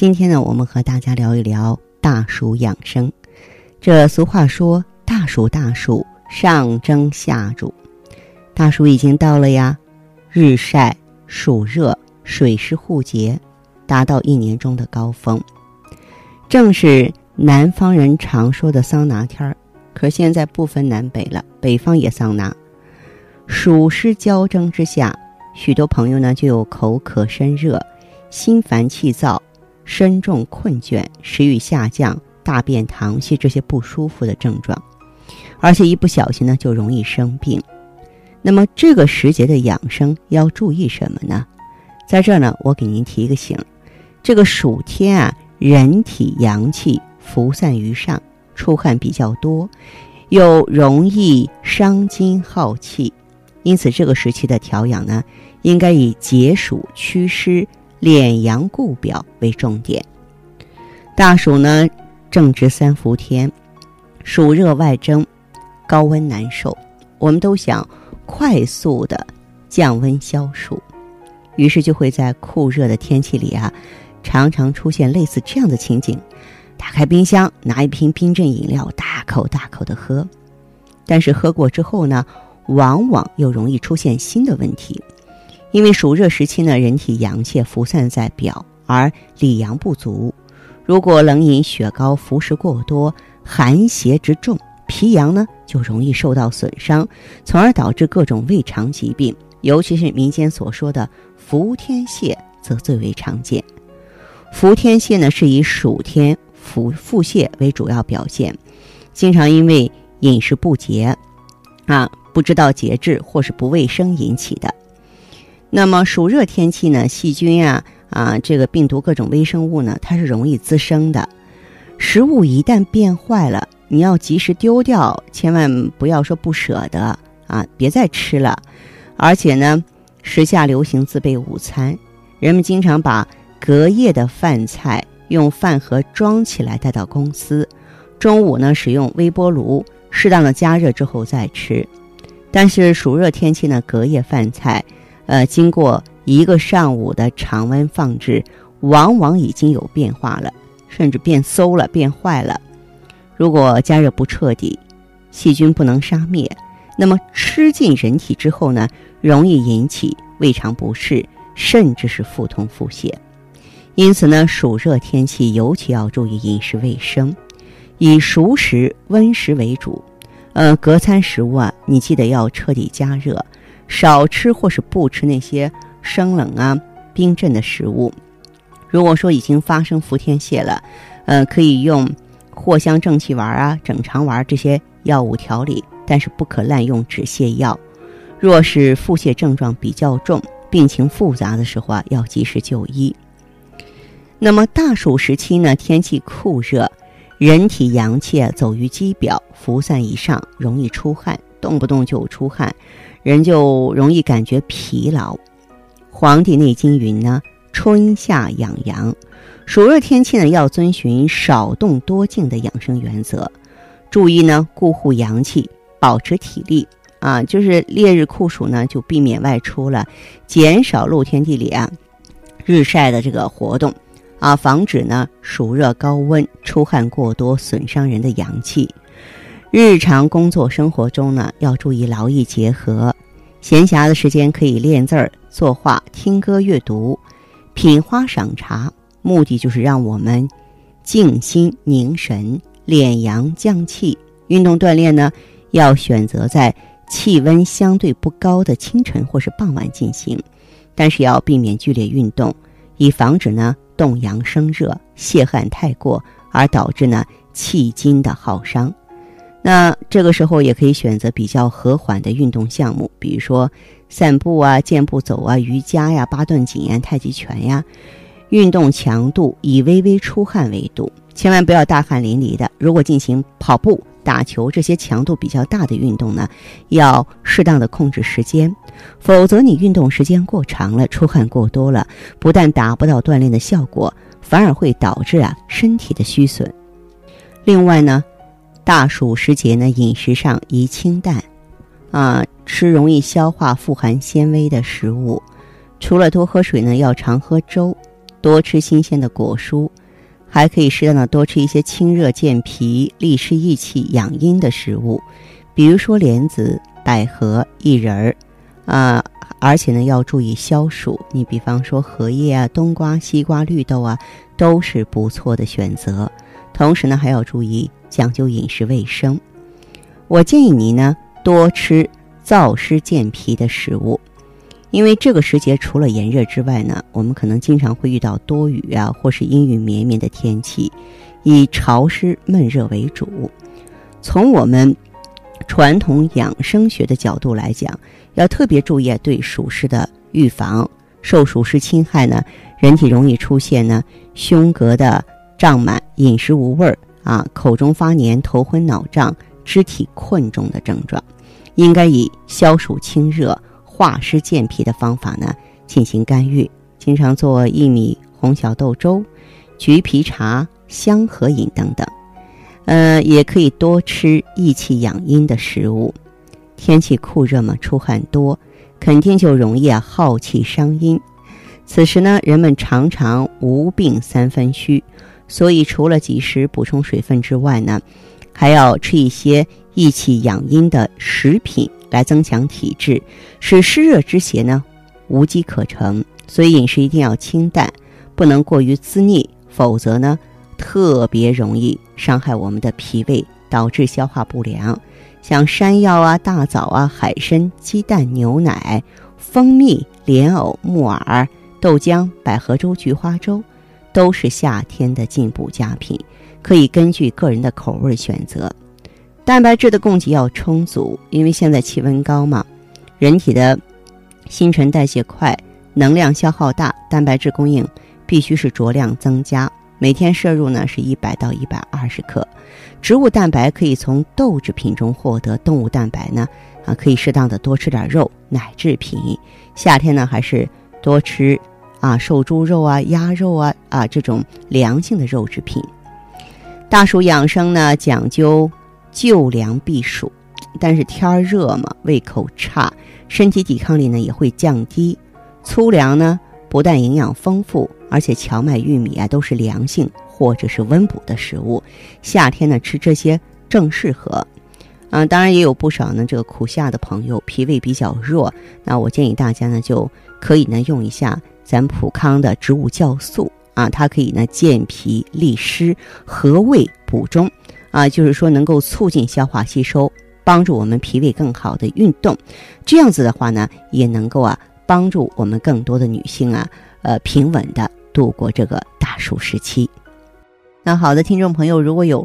今天呢，我们和大家聊一聊大暑养生。这俗话说：“大暑大暑，上蒸下煮。”大暑已经到了呀，日晒。暑热、水湿互结，达到一年中的高峰，正是南方人常说的桑拿天儿。可现在不分南北了，北方也桑拿。暑湿交蒸之下，许多朋友呢就有口渴、身热、心烦气躁、身重困倦、食欲下降、大便溏稀这些不舒服的症状，而且一不小心呢就容易生病。那么这个时节的养生要注意什么呢？在这儿呢，我给您提一个醒：这个暑天啊，人体阳气浮散于上，出汗比较多，又容易伤筋耗气，因此这个时期的调养呢，应该以解暑祛湿、敛阳固表为重点。大暑呢，正值三伏天，暑热外蒸，高温难受，我们都想。快速的降温消暑，于是就会在酷热的天气里啊，常常出现类似这样的情景：打开冰箱，拿一瓶冰镇饮料，大口大口的喝。但是喝过之后呢，往往又容易出现新的问题，因为暑热时期呢，人体阳气浮散在表，而里阳不足。如果冷饮雪糕、服食过多，寒邪之重。脾阳呢就容易受到损伤，从而导致各种胃肠疾病，尤其是民间所说的伏天泻，则最为常见。伏天泻呢是以暑天腹腹泻为主要表现，经常因为饮食不节，啊不知道节制或是不卫生引起的。那么暑热天气呢，细菌啊啊这个病毒各种微生物呢，它是容易滋生的。食物一旦变坏了。你要及时丢掉，千万不要说不舍得啊！别再吃了。而且呢，时下流行自备午餐，人们经常把隔夜的饭菜用饭盒装起来带到公司，中午呢使用微波炉适当的加热之后再吃。但是暑热天气呢，隔夜饭菜，呃，经过一个上午的常温放置，往往已经有变化了，甚至变馊了、变坏了。如果加热不彻底，细菌不能杀灭，那么吃进人体之后呢，容易引起胃肠不适，甚至是腹痛腹泻。因此呢，暑热天气尤其要注意饮食卫生，以熟食、温食为主。呃，隔餐食物啊，你记得要彻底加热，少吃或是不吃那些生冷啊、冰镇的食物。如果说已经发生伏天泻了，呃，可以用。藿香正气丸啊、整肠丸这些药物调理，但是不可滥用止泻药。若是腹泻症状比较重、病情复杂的时候啊，要及时就医。那么大暑时期呢，天气酷热，人体阳气啊走于肌表，浮散以上，容易出汗，动不动就出汗，人就容易感觉疲劳。《黄帝内经》云呢：“春夏养阳。”暑热天气呢，要遵循少动多静的养生原则，注意呢固护阳气，保持体力啊。就是烈日酷暑呢，就避免外出了，减少露天地里啊日晒的这个活动啊，防止呢暑热高温出汗过多损伤人的阳气。日常工作生活中呢，要注意劳逸结合，闲暇的时间可以练字儿、作画、听歌、阅读、品花、赏茶。目的就是让我们静心凝神、敛阳降气。运动锻炼呢，要选择在气温相对不高的清晨或是傍晚进行，但是要避免剧烈运动，以防止呢动阳生热、泄汗太过而导致呢气筋的耗伤。那这个时候也可以选择比较和缓的运动项目，比如说散步啊、健步走啊、瑜伽呀、八段锦呀、太极拳呀。运动强度以微微出汗为度，千万不要大汗淋漓的。如果进行跑步、打球这些强度比较大的运动呢，要适当的控制时间，否则你运动时间过长了，出汗过多了，不但达不到锻炼的效果，反而会导致啊身体的虚损。另外呢，大暑时节呢，饮食上宜清淡，啊，吃容易消化、富含纤维的食物。除了多喝水呢，要常喝粥，多吃新鲜的果蔬，还可以适当的多吃一些清热健脾、利湿益气、养阴的食物，比如说莲子、百合、薏仁儿，啊，而且呢要注意消暑。你比方说荷叶啊、冬瓜、西瓜、绿豆啊，都是不错的选择。同时呢，还要注意讲究饮食卫生。我建议你呢多吃燥湿健脾的食物。因为这个时节除了炎热之外呢，我们可能经常会遇到多雨啊，或是阴雨绵绵的天气，以潮湿闷热为主。从我们传统养生学的角度来讲，要特别注意对暑湿的预防。受暑湿侵害呢，人体容易出现呢胸膈的胀满、饮食无味儿啊、口中发黏、头昏脑胀、肢体困重的症状，应该以消暑清热。化湿健脾的方法呢，进行干预，经常做薏米红小豆粥、橘皮茶、香荷饮等等。呃，也可以多吃益气养阴的食物。天气酷热嘛，出汗多，肯定就容易啊耗气伤阴。此时呢，人们常常无病三分虚，所以除了及时补充水分之外呢，还要吃一些益气养阴的食品。来增强体质，使湿热之邪呢无机可乘。所以饮食一定要清淡，不能过于滋腻，否则呢特别容易伤害我们的脾胃，导致消化不良。像山药啊、大枣啊、海参、鸡蛋、牛奶、蜂蜜、莲藕、木耳、豆浆、百合粥、菊花粥，都是夏天的进补佳品，可以根据个人的口味选择。蛋白质的供给要充足，因为现在气温高嘛，人体的新陈代谢快，能量消耗大，蛋白质供应必须是酌量增加，每天摄入呢是一百到一百二十克。植物蛋白可以从豆制品中获得，动物蛋白呢啊可以适当的多吃点肉、奶制品。夏天呢还是多吃啊瘦猪肉啊、鸭肉啊啊这种凉性的肉制品。大暑养生呢讲究。就凉避暑，但是天儿热嘛，胃口差，身体抵抗力呢也会降低。粗粮呢不但营养丰富，而且荞麦、玉米啊都是凉性或者是温补的食物，夏天呢吃这些正适合。啊，当然也有不少呢这个苦夏的朋友脾胃比较弱，那我建议大家呢就可以呢用一下咱普康的植物酵素啊，它可以呢健脾利湿、和胃补中。啊，就是说能够促进消化吸收，帮助我们脾胃更好的运动，这样子的话呢，也能够啊帮助我们更多的女性啊，呃平稳的度过这个大暑时期。那好的，听众朋友，如果有